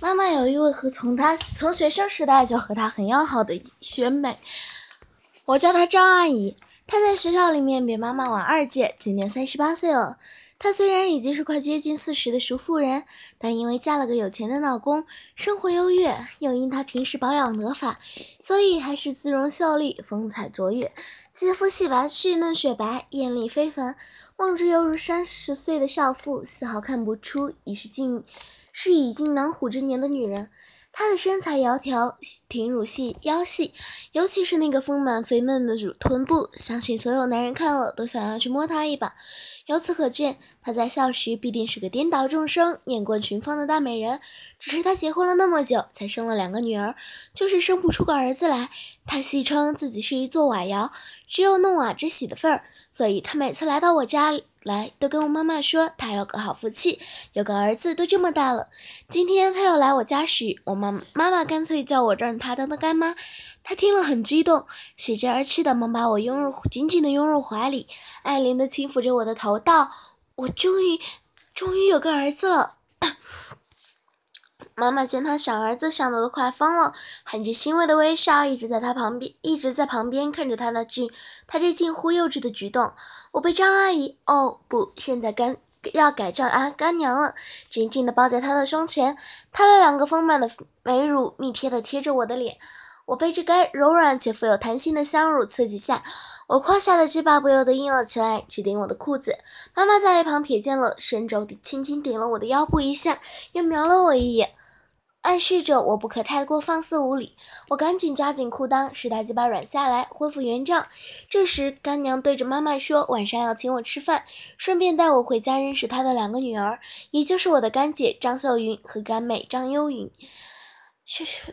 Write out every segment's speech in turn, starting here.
妈妈有一位和从她从学生时代就和她很要好的学妹，我叫她张阿姨。她在学校里面比妈妈晚二届，今年三十八岁了。她虽然已经是快接近四十的熟妇人，但因为嫁了个有钱的老公，生活优越，又因她平时保养得法，所以还是姿容秀丽，风采卓越，肌肤细白，细嫩雪白，艳丽非凡，望之犹如三十岁的少妇，丝毫看不出已是近。是已经囊虎之年的女人，她的身材窈窕，挺乳细，腰细，尤其是那个丰满肥嫩的乳臀部，相信所有男人看了都想要去摸她一把。由此可见，她在校时必定是个颠倒众生、艳冠群芳的大美人。只是她结婚了那么久，才生了两个女儿，就是生不出个儿子来。她戏称自己是一座瓦窑，只有弄瓦之喜的份儿，所以她每次来到我家里。来，都跟我妈妈说，她有个好福气，有个儿子，都这么大了。今天她要来我家时，我妈妈妈干脆叫我让她当她干妈。她听了很激动，喜极而泣的忙把我拥入紧紧的拥入怀里，爱怜的轻抚着我的头，道：“我终于，终于有个儿子了。”妈妈见他想儿子想的都快疯了，含着欣慰的微笑，一直在他旁边，一直在旁边看着他那近，他这近乎幼稚的举动。我被张阿姨，哦不，现在干要改叫阿干娘了，紧紧地抱在他的胸前，他的两个丰满的美乳密贴地贴着我的脸。我被这该柔软且富有弹性的香乳刺激下，我胯下的鸡巴不由得硬了起来，直顶我的裤子。妈妈在一旁瞥见了，伸肘轻轻顶了我的腰部一下，又瞄了我一眼。暗示着我不可太过放肆无礼，我赶紧加紧裤裆，使大鸡巴软下来，恢复原状。这时，干娘对着妈妈说：“晚上要请我吃饭，顺便带我回家认识她的两个女儿，也就是我的干姐张秀云和干妹张幽云。”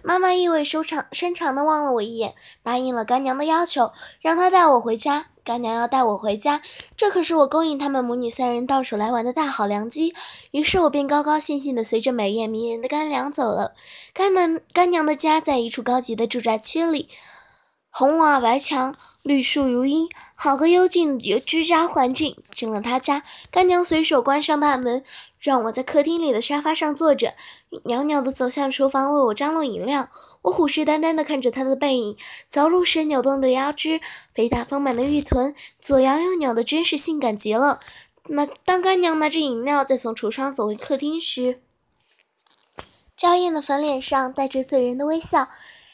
妈妈意味深长深长地望了我一眼，答应了干娘的要求，让她带我回家。干娘要带我回家，这可是我勾引他们母女三人到手来玩的大好良机。于是我便高高兴兴地随着美艳迷人的干娘走了。干娘干娘的家在一处高级的住宅区里，红瓦白墙。绿树如茵，好个幽静的居家环境。进了他家，干娘随手关上大门，让我在客厅里的沙发上坐着，袅袅地走向厨房为我张罗饮料。我虎视眈眈地看着她的背影，走路时扭动的腰肢，肥大丰满的玉臀，左摇右扭的，真是性感极了。那当干娘拿着饮料再从橱窗走回客厅时，娇艳的粉脸上带着醉人的微笑。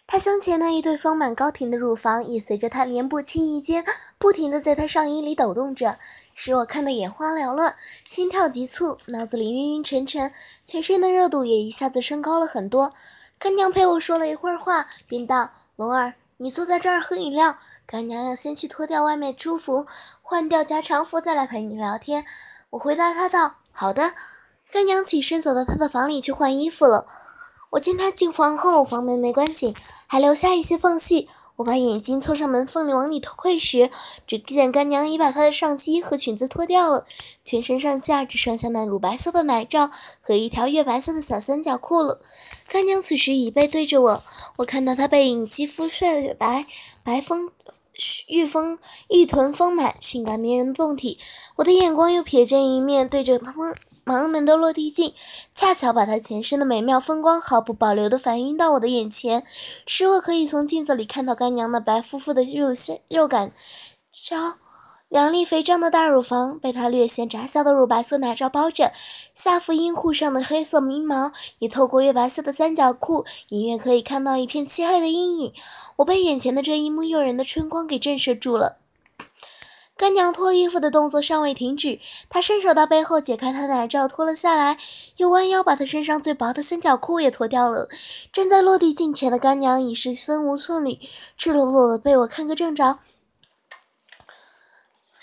她胸前那一对丰满高挺的乳房，也随着她连步轻移间，不停地在她上衣里抖动着，使我看得眼花缭乱，心跳急促，脑子里晕晕沉沉，全身的热度也一下子升高了很多。干娘陪我说了一会儿话，便道：“龙儿，你坐在这儿喝饮料，干娘要先去脱掉外面粗服，换掉加长服，再来陪你聊天。”我回答她道：“好的。”干娘起身走到她的房里去换衣服了。我见她进房后，房门没关紧，还留下一些缝隙。我把眼睛凑上门缝里往里偷窥时，只见干娘已把她的上衣和裙子脱掉了，全身上下只剩下那乳白色的奶罩和一条月白色的小三角裤了。干娘此时已背对着我，我看到她背影，肌肤雪白，白丰玉丰玉臀丰满，性感迷人的胴体。我的眼光又瞥见一面对着房房门的落地镜，恰巧把她前身的美妙风光毫不保留地反映到我的眼前，使我可以从镜子里看到干娘那白乎乎的肉线肉感，小两粒肥胀的大乳房被她略显窄小的乳白色奶罩包着，下腹阴户上的黑色明毛也透过月白色的三角裤，隐约可以看到一片漆黑的阴影。我被眼前的这一幕诱人的春光给震慑住了。干娘脱衣服的动作尚未停止，她伸手到背后解开她奶罩，脱了下来，又弯腰把她身上最薄的三角裤也脱掉了。站在落地镜前的干娘已是身无寸缕，赤裸裸的被我看个正着。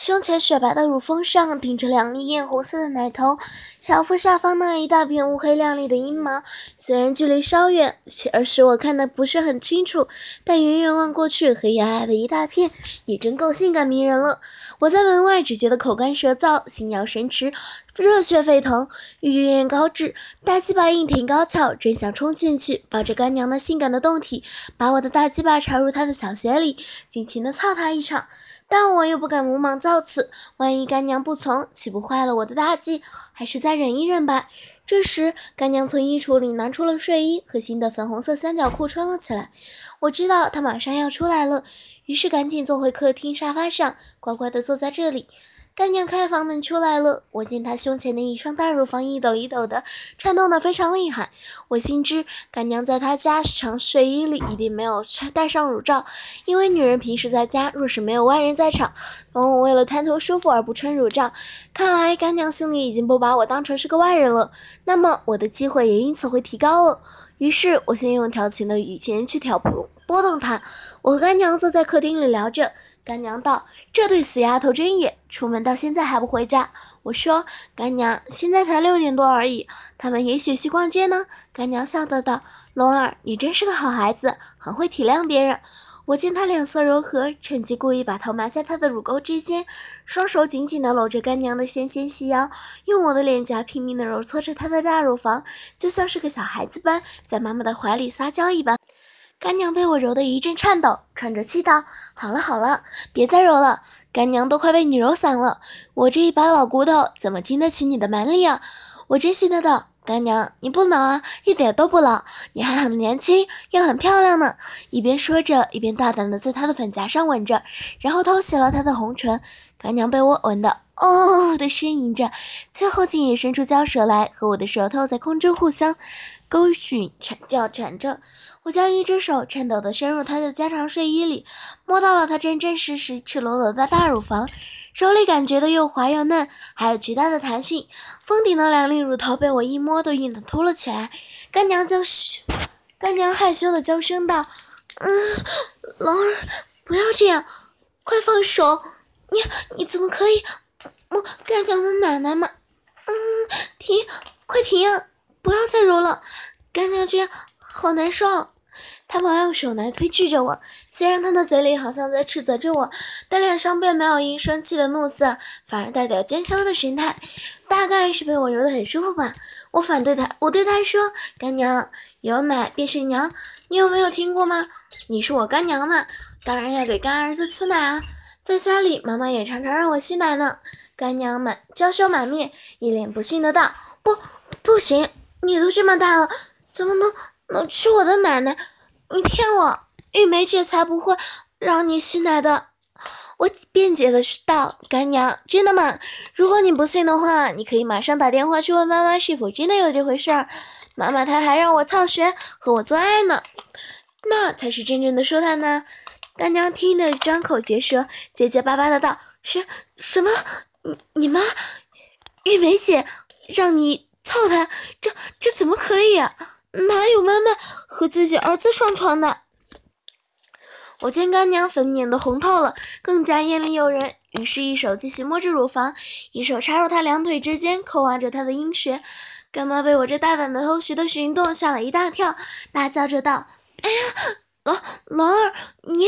胸前雪白的乳峰上顶着两粒艳红色的奶头，小腹下方那一大片乌黑亮丽的阴毛，虽然距离稍远，而使我看得不是很清楚，但远远望过去，黑压压的一大片，也真够性感迷人了。我在门外只觉得口干舌燥，心摇神驰，热血沸腾，欲焰高炙，大鸡巴硬挺高翘，真想冲进去，抱着干娘那性感的胴体，把我的大鸡巴插入她的小穴里，尽情的操她一场。但我又不敢鲁莽造次，万一干娘不从，岂不坏了我的大计？还是再忍一忍吧。这时，干娘从衣橱里拿出了睡衣和新的粉红色三角裤穿了起来。我知道她马上要出来了，于是赶紧坐回客厅沙发上，乖乖地坐在这里。干娘开房门出来了，我见她胸前的一双大乳房一抖一抖的，颤动的非常厉害。我心知干娘在她家长睡衣里一定没有穿戴上乳罩，因为女人平时在家若是没有外人在场，往往为了贪图舒服而不穿乳罩。看来干娘心里已经不把我当成是个外人了，那么我的机会也因此会提高了。于是我先用调情的语气去挑拨拨动她。我和干娘坐在客厅里聊着。干娘道：“这对死丫头真野，出门到现在还不回家。”我说：“干娘，现在才六点多而已，他们也许去逛街呢。”干娘笑道道：“龙儿，你真是个好孩子，很会体谅别人。”我见她脸色柔和，趁机故意把头埋在她的乳沟之间，双手紧紧地搂着干娘的纤纤细腰，用我的脸颊拼命地揉搓着她的大乳房，就像是个小孩子般在妈妈的怀里撒娇一般。干娘被我揉得一阵颤抖，喘着气道：“好了好了，别再揉了，干娘都快被你揉散了。我这一把老骨头怎么经得起你的蛮力啊？”我珍惜的道：“干娘，你不老啊，一点都不老，你还很年轻，又很漂亮呢。”一边说着，一边大胆地在她的粉颊上吻着，然后偷袭了她的红唇。干娘被我吻得哦的呻吟着，最后竟也伸出娇舌来，和我的舌头在空中互相勾吮、缠叫缠着。我将一只手颤抖地伸入她的加长睡衣里，摸到了她真真实实、赤裸裸的大乳房，手里感觉的又滑又嫩，还有极大的弹性。峰顶的两粒乳头被我一摸都硬得凸了起来。干娘就，干娘害羞的娇声道：“嗯，龙儿，不要这样，快放手！你你怎么可以摸干娘的奶奶吗？嗯，停，快停啊！不要再揉了，干娘这样好难受。”他忙用手来推拒着我，虽然他的嘴里好像在斥责着我，但脸上并没有因生气的怒色，反而带点娇羞的神态，大概是被我揉得很舒服吧。我反对他，我对他说：“干娘，有奶便是娘，你有没有听过吗？你是我干娘嘛，当然要给干儿子吃奶啊。在家里，妈妈也常常让我吸奶呢。”干娘满娇羞满面，一脸不信的道：“不，不行，你都这么大了，怎么能能吃我的奶奶？”你骗我，玉梅姐才不会让你吸奶的。我辩解的道：“干娘，真的吗？如果你不信的话，你可以马上打电话去问妈妈是否真的有这回事儿。妈妈她还让我操学和我做爱呢，那才是真正的舒坦呢。”干娘听得张口结舌，结结巴巴的道：“什什么？你你妈玉梅姐让你操她？这这怎么可以？”啊哪有妈妈和自己儿子上床的？我见干娘粉脸都红透了，更加艳丽诱人，于是，一手继续摸着乳房，一手插入她两腿之间，扣挖着她的阴穴。干妈被我这大胆的偷袭的行动吓了一大跳，大叫着道：“哎呀，龙龙儿，你！”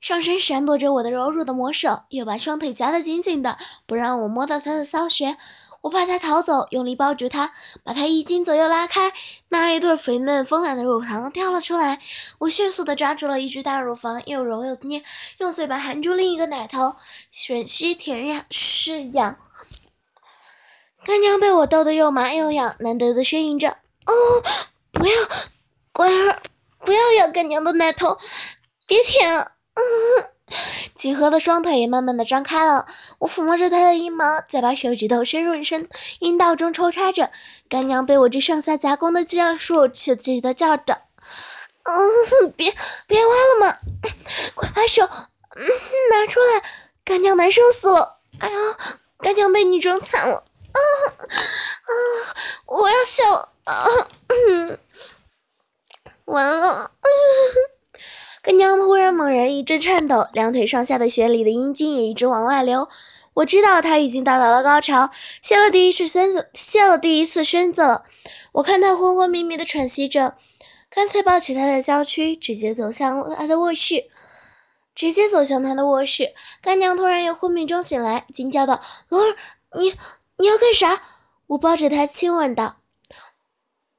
上身闪躲着我的柔弱的魔手，又把双腿夹得紧紧的，不让我摸到她的骚穴。我怕他逃走，用力抱住他，把他衣襟左右拉开，那一对肥嫩丰满的乳房跳了出来。我迅速地抓住了一只大乳房，又揉又捏，用嘴巴含住另一个奶头，吮吸舔呀是痒。干娘被我逗得又麻又痒，难得的呻吟着：“哦，不要，乖儿，不要咬干娘的奶头，别舔啊！” 几何的双腿也慢慢的张开了，我抚摸着她的阴毛，再把手指头深入深阴道中抽插着。干娘被我这上下夹攻的技术刺激的叫着：“嗯，别别挖了嘛，快把手嗯拿出来！干娘难受死了！哎呀，干娘被你整惨了！啊啊，我要笑了！啊，完了！”干娘突然猛然一阵颤抖，两腿上下的血里的阴茎也一直往外流。我知道他已经到达了高潮，泄了第一次身子，泄了第一次身子。我看他昏昏迷迷的喘息着，干脆抱起他的娇躯，直接走向他的卧室。直接走向他的卧室，干娘突然由昏迷中醒来，惊叫道：“龙儿，你你要干啥？”我抱着她亲吻道：“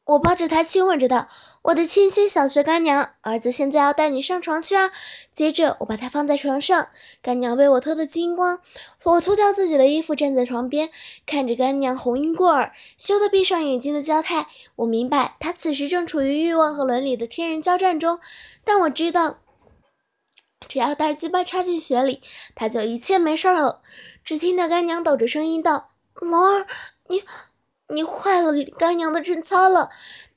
我抱着她亲吻着道，我的亲亲小学干娘，儿子现在要带你上床去啊。”接着我把她放在床上，干娘被我脱得精光，我脱掉自己的衣服站在床边，看着干娘红晕过耳、羞得闭上眼睛的娇态，我明白她此时正处于欲望和伦理的天人交战中，但我知道。只要大鸡巴插进雪里，他就一切没事儿了。只听得干娘抖着声音道：“龙儿，你你坏了干娘的贞操了。”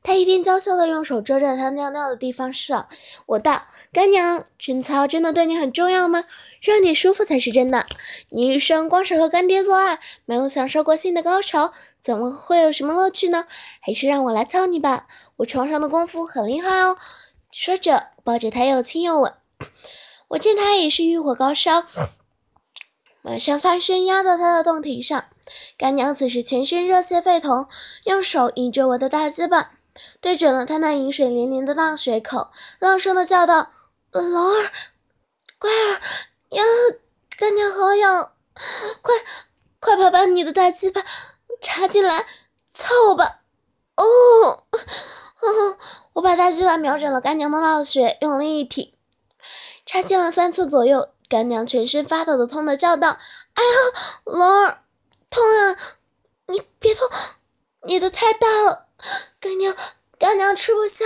他一边娇羞的用手遮着他尿尿的地方上。我道：“干娘，贞操真的对你很重要吗？让你舒服才是真的。你一生光是和干爹做爱，没有享受过性的高潮，怎么会有什么乐趣呢？还是让我来操你吧，我床上的功夫很厉害哦。”说着，抱着他又亲又吻。我见他也是欲火高烧，马上翻身压到他的洞体上。干娘此时全身热血沸腾，用手引着我的大鸡巴，对准了他那饮水连连的大水口，浪声的叫道：“龙儿，乖儿，呀，干娘好痒，快快把把你的大鸡巴插进来，操我吧！”哦，我把大鸡巴瞄准了干娘的老穴，用力一挺。插进了三寸左右，干娘全身发抖的痛的叫道：“哎呀，龙儿，痛啊！你别痛，你的太大了，干娘，干娘吃不消。”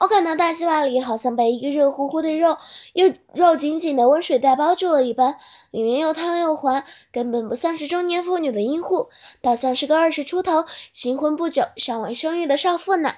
我感到大鸡巴里好像被一个热乎乎的肉又肉紧紧的温水袋包住了一般，里面又烫又滑，根本不像是中年妇女的阴户，倒像是个二十出头、新婚不久、尚未生育的少妇呢。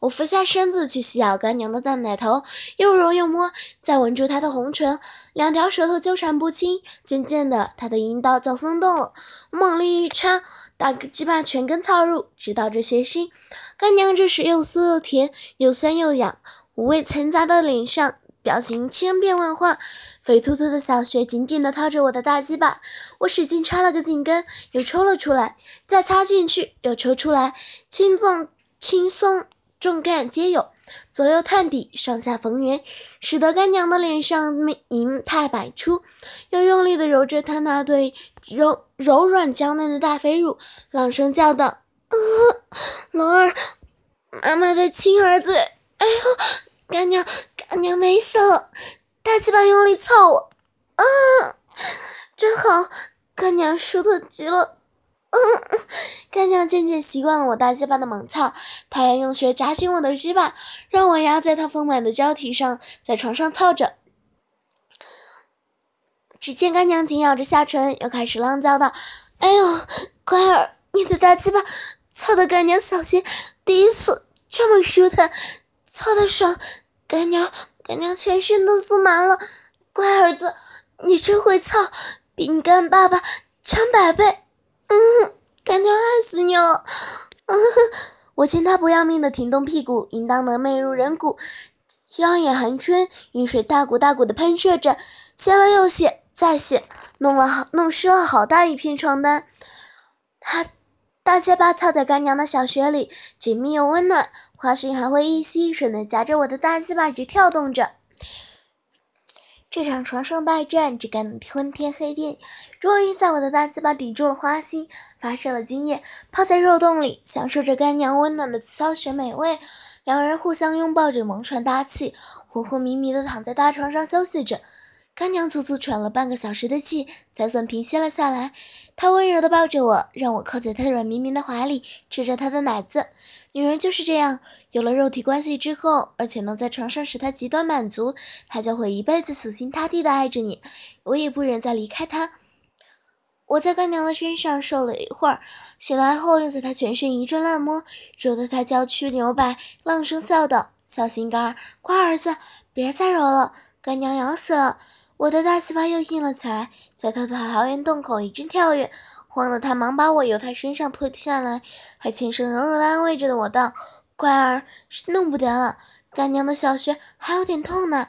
我俯下身子去吸咬干娘的大奶头，又揉又摸，再吻住她的红唇，两条舌头纠缠不清。渐渐的，她的阴道就松动了，猛力一插，大鸡巴全根操入，直到这血腥。干娘这时又酥又甜，又酸又痒，五味掺杂的脸上，表情千变万化，肥秃秃的小穴紧紧的套着我的大鸡巴，我使劲插了个紧根，又抽了出来，再插进去，又抽出来，轻纵。轻松重干皆有，左右探底，上下逢源，使得干娘的脸上银态百出。又用力地揉着她那对柔柔软娇嫩的大肥乳，朗声叫道：“啊龙儿，妈妈的亲儿子！哎呦，干娘，干娘美死了！大鸡巴用力操我，啊，真好，干娘舒坦极了。”嗯，干娘渐渐习惯了我大鸡巴的猛操，她也用穴夹紧我的鸡巴，让我压在她丰满的娇体上，在床上操着。只见干娘紧咬着下唇，又开始浪叫道：“哎呦，乖儿，你的大鸡巴操的干娘小穴第一次这么舒坦，操的爽，干娘干娘全身都酥麻了。乖儿子，你真会操，比你干爸爸强百倍。”嗯，干娘爱死你了！嗯，我见他不要命的挺动屁股，淫荡的媚入人骨，娇眼含春，雨水大股大股的喷射着，泄了又泄，再泄，弄了好弄湿了好大一片床单。他大结巴操在干娘的小穴里，紧密又温暖，花心还会一吸一吮的夹着我的大鸡巴直跳动着。这场床上大战只干得昏天黑地，终于在我的大鸡巴顶住了花心，发射了经验，泡在肉洞里，享受着干娘温暖的骚穴美味。两人互相拥抱着，萌喘大气，昏昏迷迷的躺在大床上休息着。干娘足足喘了半个小时的气，才算平息了下来。她温柔地抱着我，让我靠在她软绵绵的怀里，吃着她的奶子。女人就是这样，有了肉体关系之后，而且能在床上使她极端满足，她就会一辈子死心塌地的爱着你。我也不忍再离开她。我在干娘的身上受了一会儿，醒来后又在她全身一阵乱摸，揉得她娇躯扭摆，浪声笑道：“小心肝儿，乖儿子，别再揉了，干娘痒死了。”我的大鸡巴又硬了起来，在他的桃源洞口一阵跳跃。慌得他忙把我由他身上脱下来，还轻声柔柔地安慰着我道：“乖儿，是弄不得了，干娘的小穴还有点痛呢。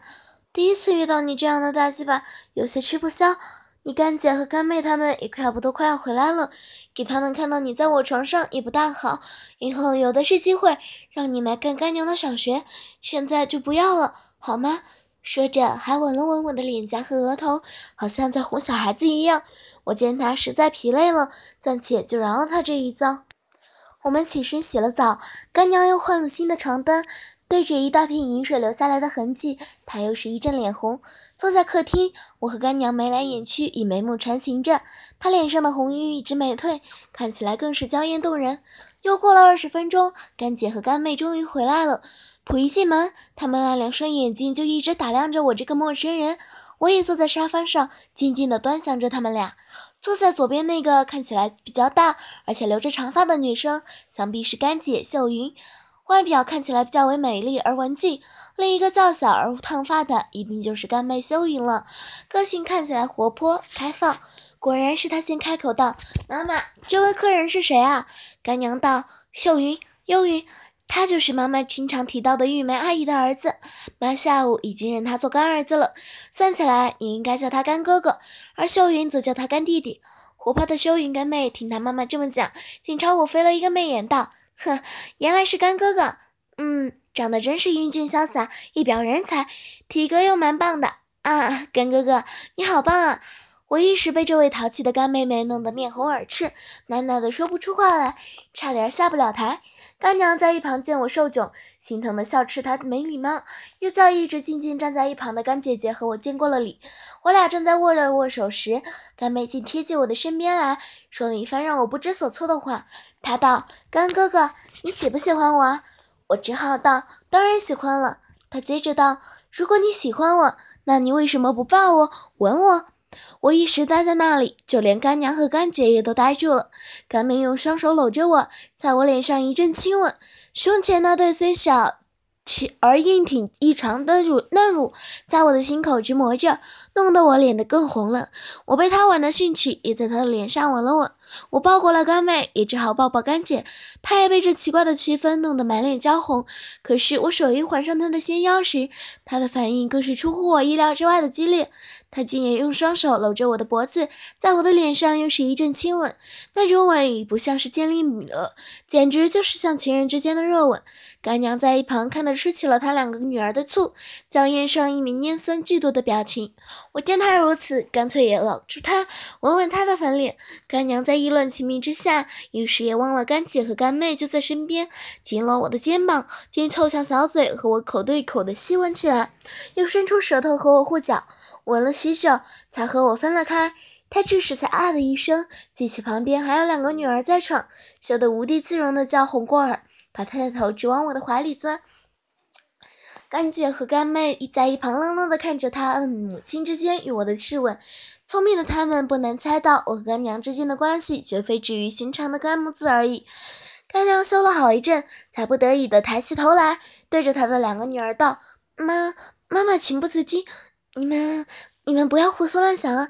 第一次遇到你这样的大鸡巴，有些吃不消。你干姐和干妹他们也差不多快要回来了，给他们看到你在我床上也不大好，以后有的是机会让你来干干娘的小学，现在就不要了，好吗？说着还吻了吻我的脸颊和额头，好像在哄小孩子一样。我见他实在疲累了，暂且就饶了他这一遭。我们起身洗了澡，干娘又换了新的床单。对着一大片饮水留下来的痕迹，他又是一阵脸红。坐在客厅，我和干娘眉来眼去，以眉目传情着。他脸上的红晕一直没退，看起来更是娇艳动人。又过了二十分钟，干姐和干妹终于回来了。甫一进门，他们那两双眼睛就一直打量着我这个陌生人。我也坐在沙发上，静静地端详着他们俩。坐在左边那个看起来比较大，而且留着长发的女生，想必是干姐秀云。外表看起来较为美丽而文静，另一个较小而烫发的一定就是干妹秀云了，个性看起来活泼开放。果然是她先开口道：“妈妈，这位客人是谁啊？”干娘道：“秀云，幽云，他就是妈妈经常提到的玉梅阿姨的儿子。妈下午已经认他做干儿子了，算起来你应该叫他干哥哥，而秀云则叫他干弟弟。”活泼的秀云干妹听她妈妈这么讲，竟朝我飞了一个媚眼，道。哼，原来是干哥哥，嗯，长得真是英俊潇洒，一表人才，体格又蛮棒的啊！干哥哥，你好棒啊！我一时被这位淘气的干妹妹弄得面红耳赤，喃喃的说不出话来，差点下不了台。干娘在一旁见我受窘，心疼的笑斥她没礼貌，又叫一直静静站在一旁的干姐姐和我见过了礼。我俩正在握着握手时，干妹竟贴近我的身边来说了一番让我不知所措的话。她道：“干哥哥，你喜不喜欢我？”我只好道：“当然喜欢了。”她接着道：“如果你喜欢我，那你为什么不抱我、吻我？”我一时呆在那里，就连干娘和干姐也都呆住了。干妹用双手搂着我，在我脸上一阵亲吻，胸前那对虽小。而硬挺异常的乳嫩乳，在我的心口直磨着，弄得我脸得更红了。我被他吻的兴起，也在他的脸上吻了吻。我抱过了干妹，也只好抱抱干姐。她也被这奇怪的气氛弄得满脸娇红。可是我手一环上她的纤腰时，她的反应更是出乎我意料之外的激烈。他竟也用双手搂着我的脖子，在我的脸上又是一阵亲吻。那种吻已不像是建立米了，简直就是像情人之间的热吻。干娘在一旁看得吃起了她两个女儿的醋，娇艳上一泯拈酸嫉妒的表情。我见他如此，干脆也搂住他，吻吻他的粉脸。干娘在议论情迷之下，一时也忘了干姐和干妹就在身边，紧搂我的肩膀，竟凑向小嘴和我口对口的吸吻起来，又伸出舌头和我护脚，吻了许久，才和我分了开。他这时才啊的一声，记起旁边还有两个女儿在场，羞得无地自容的叫红过耳。把他的头直往我的怀里钻，干姐和干妹在一旁愣愣地看着他母亲之间与我的质问。聪明的他们不难猜到，我和干娘之间的关系绝非止于寻常的干母子而已。干娘羞了好一阵，才不得已地抬起头来，对着她的两个女儿道：“妈，妈妈情不自禁，你们，你们不要胡思乱想啊。”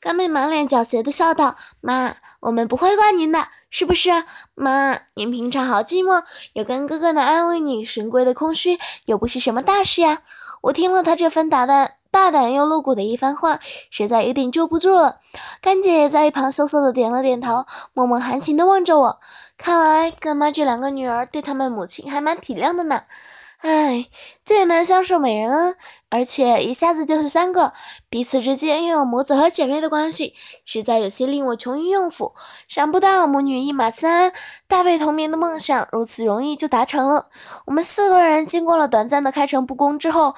干妹满脸狡黠地笑道：“妈，我们不会怪您的。”是不是妈？您平常好寂寞，有干哥哥来安慰你，神龟的空虚又不是什么大事呀。我听了他这番大胆、大胆又露骨的一番话，实在有点坐不住了。干姐也在一旁羞涩的点了点头，默默含情的望着我。看来干妈这两个女儿对他们母亲还蛮体谅的呢。唉，最难相守美人恩，而且一下子就是三个，彼此之间又有母子和姐妹的关系，实在有些令我穷于应付。想不到母女一马三，大被同眠的梦想如此容易就达成了。我们四个人经过了短暂的开诚布公之后，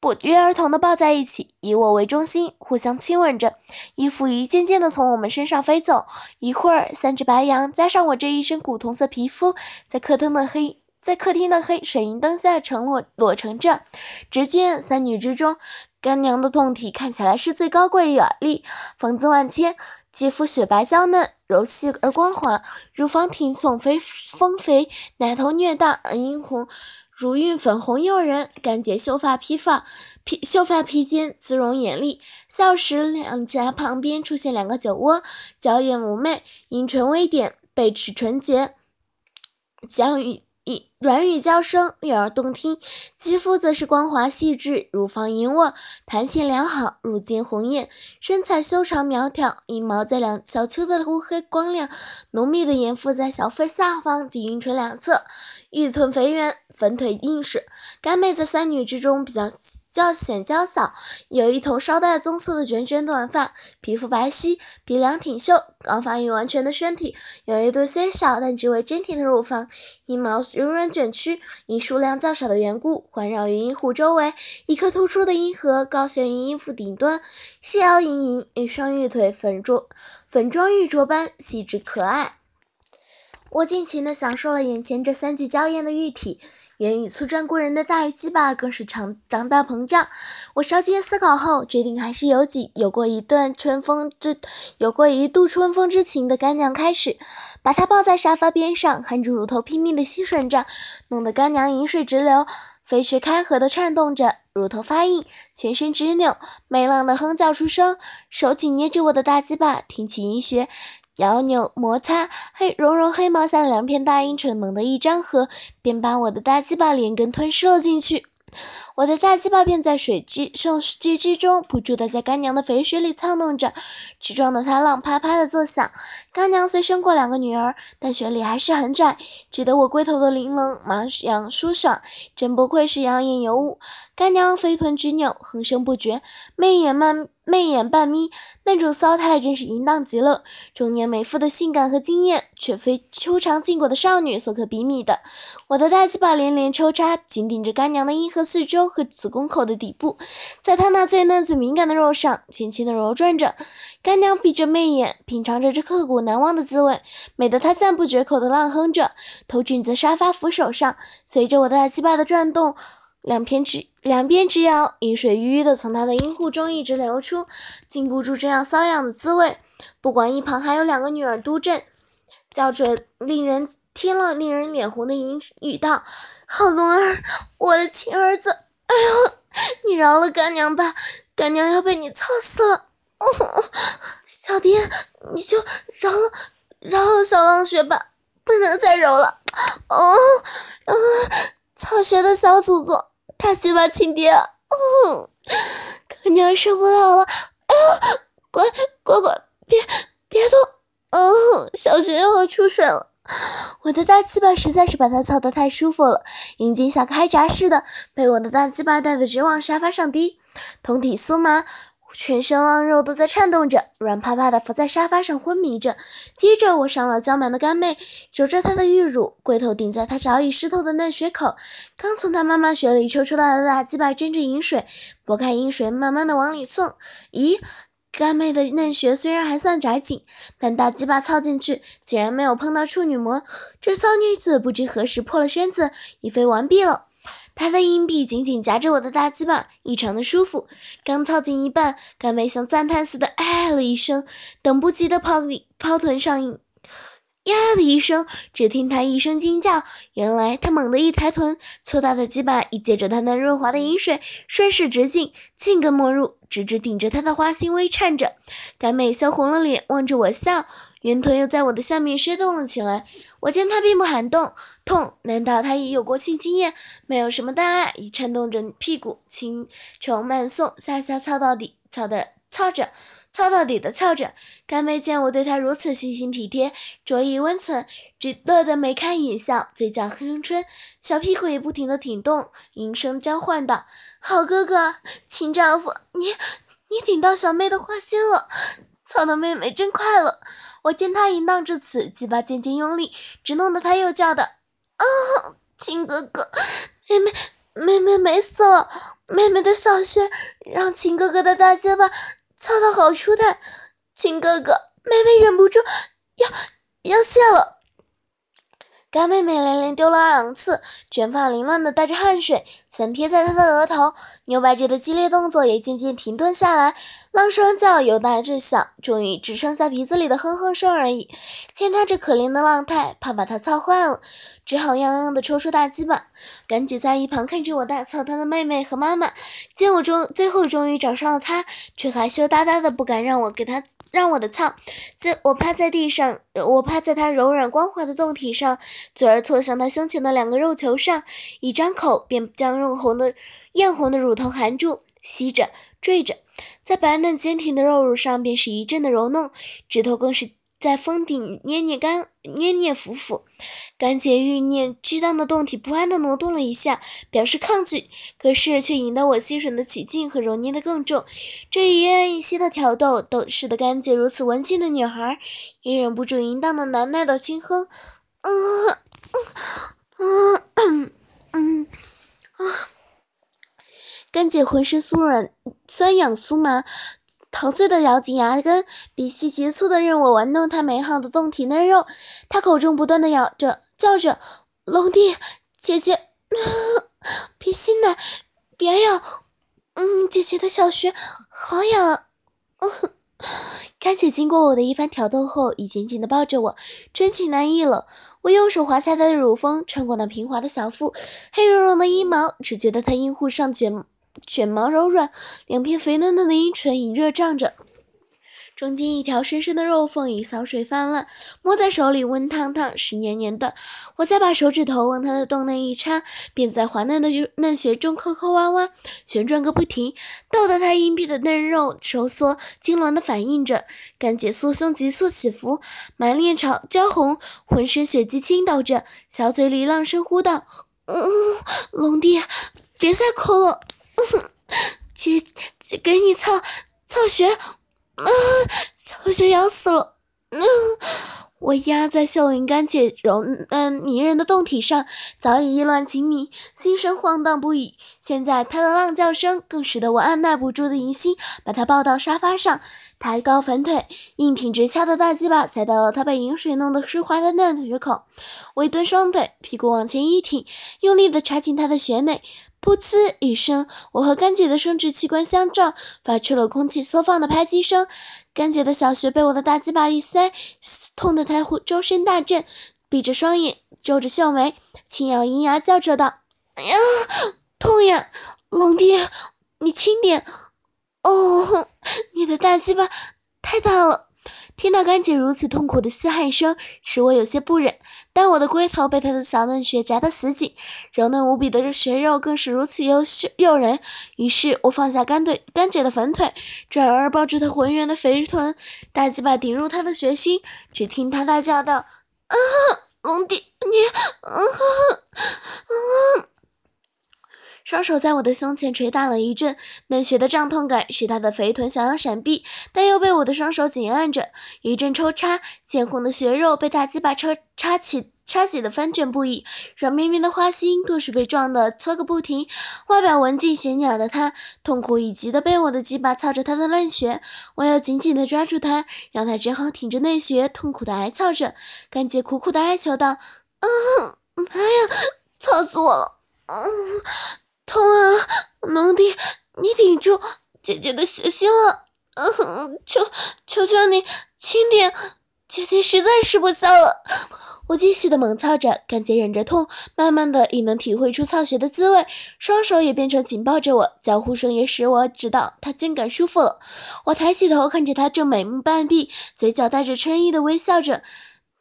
不约而同的抱在一起，以我为中心，互相亲吻着。衣服一件件的从我们身上飞走，一会儿，三只白羊加上我这一身古铜色皮肤，在客厅的黑。在客厅的黑水银灯下，呈裸裸成这。只见三女之中，干娘的胴体看起来是最高贵雅丽，风姿万千，肌肤雪白娇嫩，柔细而光滑，乳房挺耸肥丰肥，奶头略大而殷红，乳晕粉红诱人。干姐秀发披发，披秀发披肩，姿容艳丽，笑时两颊旁边出现两个酒窝，娇艳妩媚，阴唇微点，背齿纯洁，将与。软语娇声悦耳动听，肌肤则是光滑细致，乳房盈握，弹性良好，乳尖红艳，身材修长苗条，阴毛在两小丘的乌黑光亮，浓密的眼腹在小腹下方及阴唇两侧。玉臀肥圆，粉腿硬实，干妹在三女之中比较较显娇小，有一头稍带棕色的卷卷短发，皮肤白皙，鼻梁挺秀，刚发育完全的身体，有一对虽小但极为坚挺的乳房，阴毛柔软卷曲，因数量较少的缘故，环绕于阴户周围，一颗突出的阴核高悬于阴腹顶端，细腰盈盈，一双玉腿粉着粉妆玉琢般细致可爱。我尽情地享受了眼前这三具娇艳的玉体，源于粗壮过人的大鸡巴更是长长大膨胀。我稍经思考后，决定还是由几有过一段春风之有过一度春风之情的干娘开始，把她抱在沙发边上，含着乳头拼命地吸吮着，弄得干娘饮水直流，肥穴开合地颤动着，乳头发硬，全身直扭，美浪的哼叫出声，手紧捏着我的大鸡巴，挺起阴穴。摇扭摩擦，黑绒绒黑毛下的两片大阴唇猛地一张合，便把我的大鸡巴连根吞噬了进去。我的大鸡巴便在水机受机之中不住地在干娘的肥水里操弄着，直撞得她浪啪啪的作响。干娘虽生过两个女儿，但穴里还是很窄，只得我龟头的玲珑麻痒舒爽，真不愧是养眼尤物。干娘肥臀直扭，哼声不绝，媚眼慢。媚眼半眯，那种骚态真是淫荡极了。中年美妇的性感和惊艳，却非秋长禁果的少女所可比拟的。我的大鸡巴连连抽插，紧顶着干娘的阴核四周和子宫口的底部，在她那最嫩最敏感的肉上轻轻地揉转着。干娘闭着媚眼，品尝着这刻骨难忘的滋味，美得她赞不绝口的浪哼着，头枕在沙发扶手上，随着我的大鸡巴的转动。两边直两边直摇，阴水郁郁的从他的阴户中一直流出，禁不住这样瘙痒的滋味。不管一旁还有两个女儿督阵，叫着令人听了令人脸红的淫语道：“好龙儿，我的亲儿子，哎呦，你饶了干娘吧，干娘要被你操死了。哦，小蝶，你就饶了饶了小浪雪吧，不能再揉了。哦，嗯，草学的小祖宗。”大鸡巴亲爹，嗯，干娘受不了了，哎呦，乖乖乖，别别动，嗯，小学要出水了，我的大鸡巴实在是把他操得太舒服了，阴茎像开闸似的，被我的大鸡巴带得直往沙发上滴，通体酥麻。全身浪肉都在颤动着，软趴趴的伏在沙发上昏迷着。接着，我上了娇满的干妹，揉着她的玉乳，龟头顶在她早已湿透的嫩穴口。刚从她妈妈穴里抽出来的大鸡巴沾着饮水，拨开阴水，慢慢的往里送。咦，干妹的嫩穴虽然还算窄紧，但大鸡巴操进去，竟然没有碰到处女膜。这骚女子不知何时破了身子，已非完毕了。他的硬币紧紧夹着我的大鸡巴，异常的舒服。刚操进一半，干妹像赞叹似的哎了一声，等不及的抛里抛臀上瘾。呀的一声，只听他一声惊叫，原来他猛地一抬臀，粗大的鸡巴已借着他那润滑的饮水，顺势直进，进根没入，直直顶着他的花心微颤着。干妹羞红了脸，望着我笑。圆臀又在我的下面摔动了起来，我见他并不喊动，痛？难道他已有过性经验？没有什么大碍，已颤动着屁股，轻重慢送，下下操到底，操的操着，操到底的操着。干妹见我对她如此细心体贴，着意温存，只乐得眉开眼笑，嘴角哼春，小屁股也不停地挺动，音声交换道：“好哥哥，亲丈夫，你你顶到小妹的花心了，操的妹妹真快乐。”我见她淫荡至此，鸡巴渐渐用力，只弄得她又叫的：“啊，亲哥哥，妹妹，妹妹美死了！妹妹的小穴让亲哥哥的大鸡巴操得好舒坦，亲哥哥，妹妹忍不住要要泄了。”干妹妹连连丢了两次，卷发凌乱的带着汗水，散贴在她的额头，扭摆着的激烈动作也渐渐停顿下来。浪双叫由大至小，终于只剩下鼻子里的哼哼声而已。见她这可怜的浪态，怕把她操坏了，只好泱泱的抽出大鸡巴。赶紧在一旁看着我大操她的妹妹和妈妈，见我终最后终于找上了他，却害羞答答的不敢让我给他让我的操。最我趴在地上，我趴在他柔软光滑的胴体上，嘴儿凑向他胸前的两个肉球上，一张口便将肉红的艳红的乳头含住，吸着坠着，在白嫩坚挺的肉乳上便是一阵的揉弄，指头更是。在峰顶捏捏干捏捏抚抚，干姐欲念激荡的动体不安地挪动了一下，表示抗拒，可是却引得我吸吮的起劲和揉捏的更重。这一按一吸的挑逗，都使得干姐如此文静的女孩也忍不住淫荡的难耐的轻哼：“嗯嗯嗯嗯啊！”干姐浑身酥软酸痒酥麻。陶醉的咬紧牙根，鼻息急促的任我玩弄她美好的胴体嫩肉。她口中不断的咬着，叫着：“龙弟，姐姐，别吸奶，别咬，嗯，姐姐的小穴好痒啊。”干姐经过我的一番挑逗后，已紧紧的抱着我，真情难抑了。我右手滑下她的乳峰，穿过那平滑的小腹，黑茸茸的阴毛，只觉得她阴户上卷。卷毛柔软，两片肥嫩嫩的阴唇隐热胀着，中间一条深深的肉缝，已小水泛滥，摸在手里温烫烫，湿黏黏的。我再把手指头往他的洞内一插，便在滑嫩的嫩穴中抠抠挖挖，旋转个不停，逗得他阴蔽的嫩肉收缩，痉挛的反应着。干姐酥胸急速起伏，满脸潮娇红，浑身血迹倾倒着，小嘴里浪声呼道：“嗯，龙弟，别再抠了。” 姐姐给你操操穴，啊，小穴痒死了。嗯，我压在秀云干姐柔嗯迷人的胴体上，早已意乱情迷，心神晃荡不已。现在她的浪叫声更使得我按耐不住的淫心，把她抱到沙发上，抬高粉腿，硬挺直翘的大鸡巴塞到了她被饮水弄得湿滑的嫩穴口。我一蹲双腿，屁股往前一挺，用力地插进她的穴内。噗呲一声，我和干姐的生殖器官相撞，发出了空气缩放的拍击声。干姐的小穴被我的大鸡巴一塞，痛得她周身大震，闭着双眼，皱着秀眉，轻咬银牙，叫着道：“哎呀，痛呀！龙弟，你轻点。哦，你的大鸡巴太大了。”听到干姐如此痛苦的嘶喊声，使我有些不忍。但我的龟头被他的小嫩穴夹得死紧，柔嫩无比的穴肉更是如此优秀诱人。于是我放下干腿干姐的粉腿，转而抱住她浑圆的肥臀，大鸡巴顶入她的穴心。只听她大叫道：“啊，龙弟，你，啊，啊！”双手在我的胸前捶打了一阵，嫩穴的胀痛感使他的肥臀想要闪避，但又被我的双手紧按着。一阵抽插，鲜红的血肉被大鸡巴抽插起，插起的翻卷不已，软绵绵的花心更是被撞得搓个不停。外表文静娴雅的他，痛苦以及的被我的鸡巴操着他的嫩穴，我要紧紧的抓住他，让他只好挺着内穴，痛苦的挨操着。干姐苦苦的哀求道：“嗯，妈呀，操死我了！”嗯。痛啊，龙弟，你顶住姐姐的血心了，嗯，求求求你轻点，姐姐实在是不消了。我继续的猛操着，干姐忍着痛，慢慢的也能体会出操穴的滋味，双手也变成紧抱着我，叫呼声也使我知道她竟感舒服了。我抬起头看着她正美目半闭，嘴角带着嗔意的微笑着。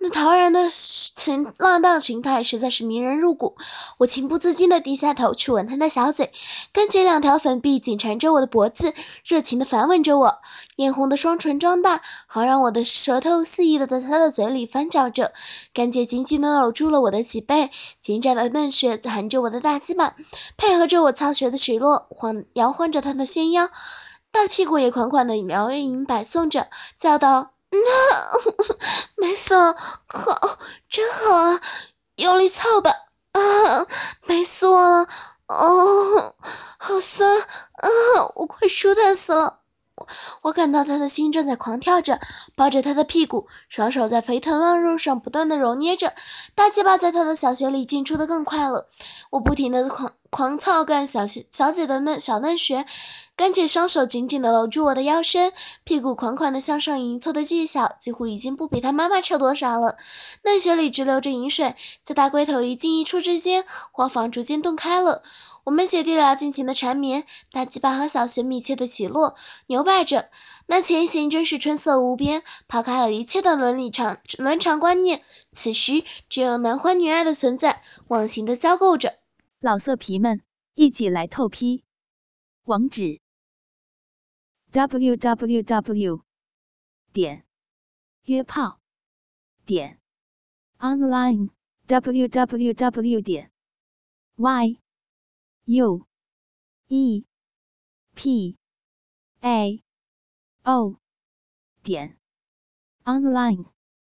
那陶然的情浪荡形态实在是迷人入骨，我情不自禁地低下头去吻他的小嘴，干姐两条粉臂紧缠着我的脖子，热情地反吻着我，艳红的双唇张大，好让我的舌头肆意地在她的嘴里翻搅着。干姐紧紧地搂住了我的脊背，紧窄的嫩穴含着我的大鸡巴，配合着我操穴的起落，晃摇晃着她的纤腰，大屁股也款款地摇引摆送着，叫道。那 没死，好，真好啊！用力操吧！啊，美死我了！哦，好酸！啊，我快舒坦死了！我感到他的心正在狂跳着，抱着他的屁股，双手在肥臀嫩肉上不断的揉捏着，大鸡巴在他的小穴里进出的更快了。我不停的狂狂操干小小小姐的嫩小嫩穴，干姐双手紧紧的搂住我的腰身，屁股款款的向上迎凑的技巧，几乎已经不比他妈妈差多少了。嫩穴里直流着饮水，在大龟头一进一出之间，花房逐渐洞开了。我们姐弟俩尽情的缠绵，大鸡巴和小穴密切的起落，牛掰着，那前行真是春色无边，抛开了一切的伦理常伦常观念，此时只有男欢女爱的存在，忘形的交媾着。老色皮们，一起来透批，网址：w w w 点约炮点 online w w w 点 y u e. P. A. O. 点。Online。